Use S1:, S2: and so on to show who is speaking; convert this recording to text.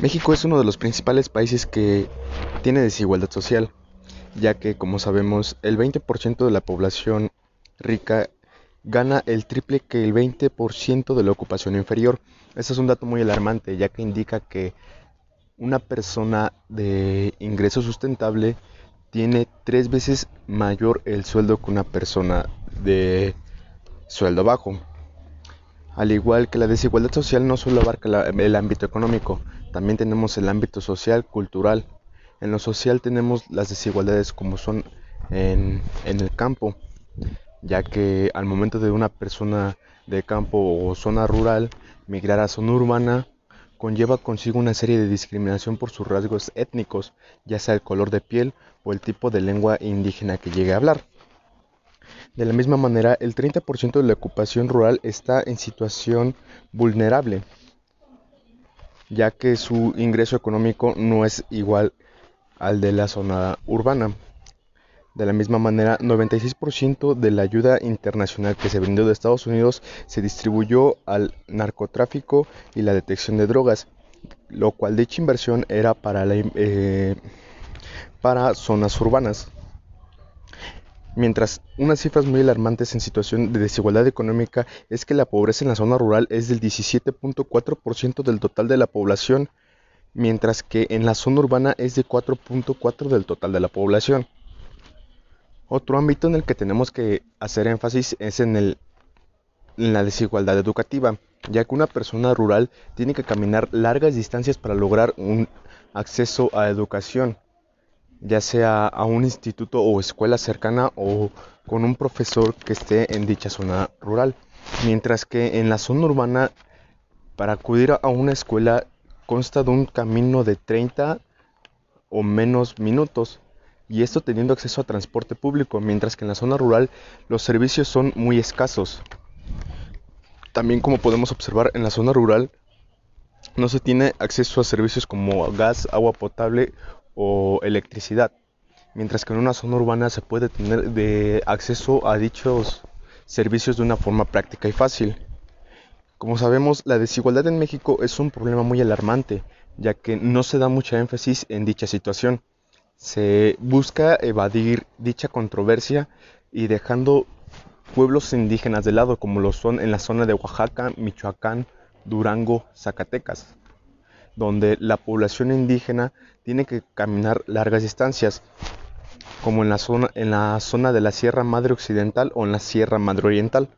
S1: México es uno de los principales países que tiene desigualdad social, ya que, como sabemos, el 20% de la población rica gana el triple que el 20% de la ocupación inferior. Este es un dato muy alarmante, ya que indica que una persona de ingreso sustentable tiene tres veces mayor el sueldo que una persona de sueldo bajo. Al igual que la desigualdad social no solo abarca el ámbito económico, también tenemos el ámbito social, cultural. En lo social tenemos las desigualdades como son en, en el campo, ya que al momento de una persona de campo o zona rural migrar a zona urbana, conlleva consigo una serie de discriminación por sus rasgos étnicos, ya sea el color de piel o el tipo de lengua indígena que llegue a hablar. De la misma manera, el 30% de la ocupación rural está en situación vulnerable, ya que su ingreso económico no es igual al de la zona urbana. De la misma manera, 96% de la ayuda internacional que se brindó de Estados Unidos se distribuyó al narcotráfico y la detección de drogas, lo cual dicha inversión era para, eh, para zonas urbanas. Mientras unas cifras muy alarmantes en situación de desigualdad económica es que la pobreza en la zona rural es del 17.4% del total de la población, mientras que en la zona urbana es de 4.4% del total de la población. Otro ámbito en el que tenemos que hacer énfasis es en, el, en la desigualdad educativa, ya que una persona rural tiene que caminar largas distancias para lograr un acceso a educación ya sea a un instituto o escuela cercana o con un profesor que esté en dicha zona rural. Mientras que en la zona urbana, para acudir a una escuela consta de un camino de 30 o menos minutos. Y esto teniendo acceso a transporte público, mientras que en la zona rural los servicios son muy escasos. También como podemos observar en la zona rural no se tiene acceso a servicios como gas, agua potable o electricidad, mientras que en una zona urbana se puede tener de acceso a dichos servicios de una forma práctica y fácil. Como sabemos, la desigualdad en México es un problema muy alarmante, ya que no se da mucha énfasis en dicha situación. Se busca evadir dicha controversia y dejando pueblos indígenas de lado, como lo son en la zona de Oaxaca, Michoacán, Durango, Zacatecas donde la población indígena tiene que caminar largas distancias, como en la zona, en la zona de la Sierra Madre Occidental o en la Sierra Madre Oriental.